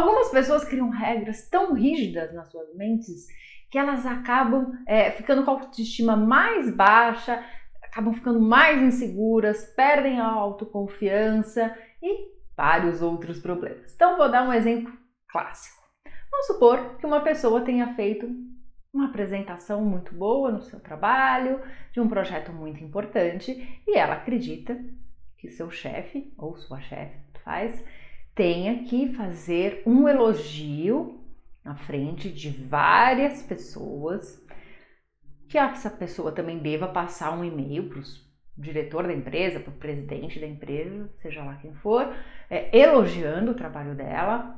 Algumas pessoas criam regras tão rígidas nas suas mentes que elas acabam é, ficando com a autoestima mais baixa, acabam ficando mais inseguras, perdem a autoconfiança e vários outros problemas. Então, vou dar um exemplo clássico. Vamos supor que uma pessoa tenha feito uma apresentação muito boa no seu trabalho, de um projeto muito importante, e ela acredita que seu chefe ou sua chefe faz tenha que fazer um elogio na frente de várias pessoas, que essa pessoa também deva passar um e-mail para o diretor da empresa, para o presidente da empresa, seja lá quem for, é, elogiando o trabalho dela,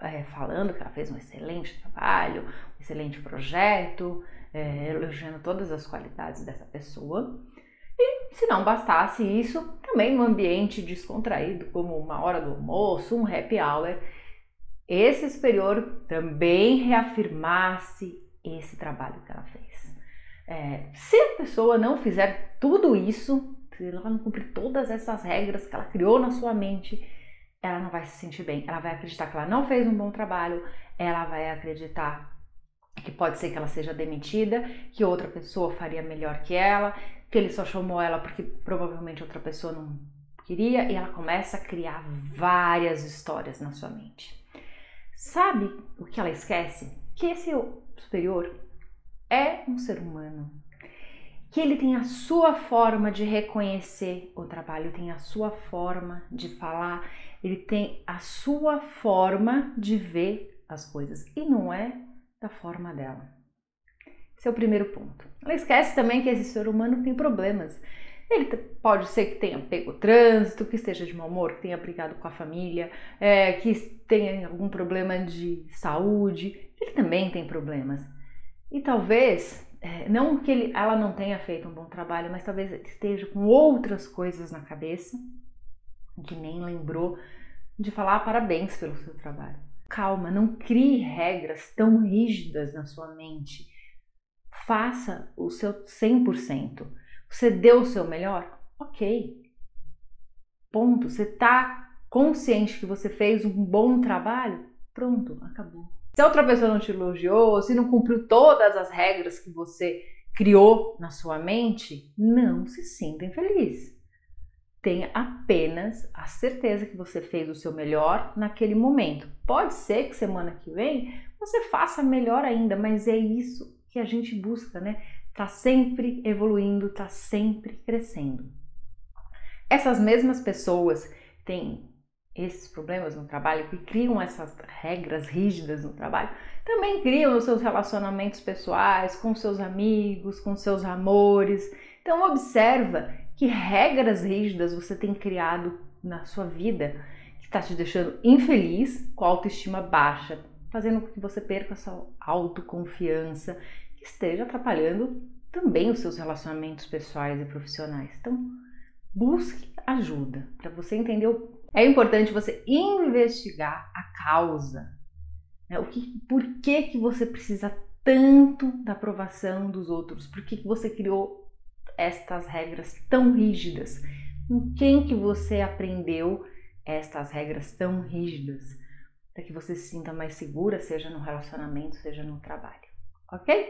é, falando que ela fez um excelente trabalho, um excelente projeto, é, elogiando todas as qualidades dessa pessoa. Se não bastasse isso, também no ambiente descontraído, como uma hora do almoço, um happy hour, esse superior também reafirmasse esse trabalho que ela fez. É, se a pessoa não fizer tudo isso, se ela não cumprir todas essas regras que ela criou na sua mente, ela não vai se sentir bem. Ela vai acreditar que ela não fez um bom trabalho, ela vai acreditar que pode ser que ela seja demitida, que outra pessoa faria melhor que ela, que ele só chamou ela porque provavelmente outra pessoa não queria, e ela começa a criar várias histórias na sua mente. Sabe o que ela esquece? Que esse superior é um ser humano que ele tem a sua forma de reconhecer o trabalho, tem a sua forma de falar, ele tem a sua forma de ver as coisas e não é da forma dela. Esse é o primeiro ponto. Ela esquece também que esse ser humano tem problemas. Ele pode ser que tenha pego trânsito, que esteja de mau humor, que tenha brigado com a família, é, que tenha algum problema de saúde. Ele também tem problemas. E talvez é, não que ele, ela não tenha feito um bom trabalho, mas talvez esteja com outras coisas na cabeça que nem lembrou de falar parabéns pelo seu trabalho. Calma, não crie regras tão rígidas na sua mente. Faça o seu 100%. Você deu o seu melhor? Ok. Ponto. Você está consciente que você fez um bom trabalho? Pronto, acabou. Se a outra pessoa não te elogiou, se não cumpriu todas as regras que você criou na sua mente, não se sinta infeliz. Tenha apenas a certeza que você fez o seu melhor naquele momento. Pode ser que semana que vem você faça melhor ainda, mas é isso que a gente busca, né? Tá sempre evoluindo, tá sempre crescendo. Essas mesmas pessoas têm esses problemas no trabalho, que criam essas regras rígidas no trabalho, também criam os seus relacionamentos pessoais, com seus amigos, com seus amores. Então observa que regras rígidas você tem criado na sua vida que está te deixando infeliz, com autoestima baixa, fazendo com que você perca a sua autoconfiança, que esteja atrapalhando também os seus relacionamentos pessoais e profissionais. Então, busque ajuda para você entender o é importante você investigar a causa. Né? O que, por que, que você precisa tanto da aprovação dos outros? Por que, que você criou estas regras tão rígidas? Com quem que você aprendeu estas regras tão rígidas? Para que você se sinta mais segura, seja no relacionamento, seja no trabalho. Ok?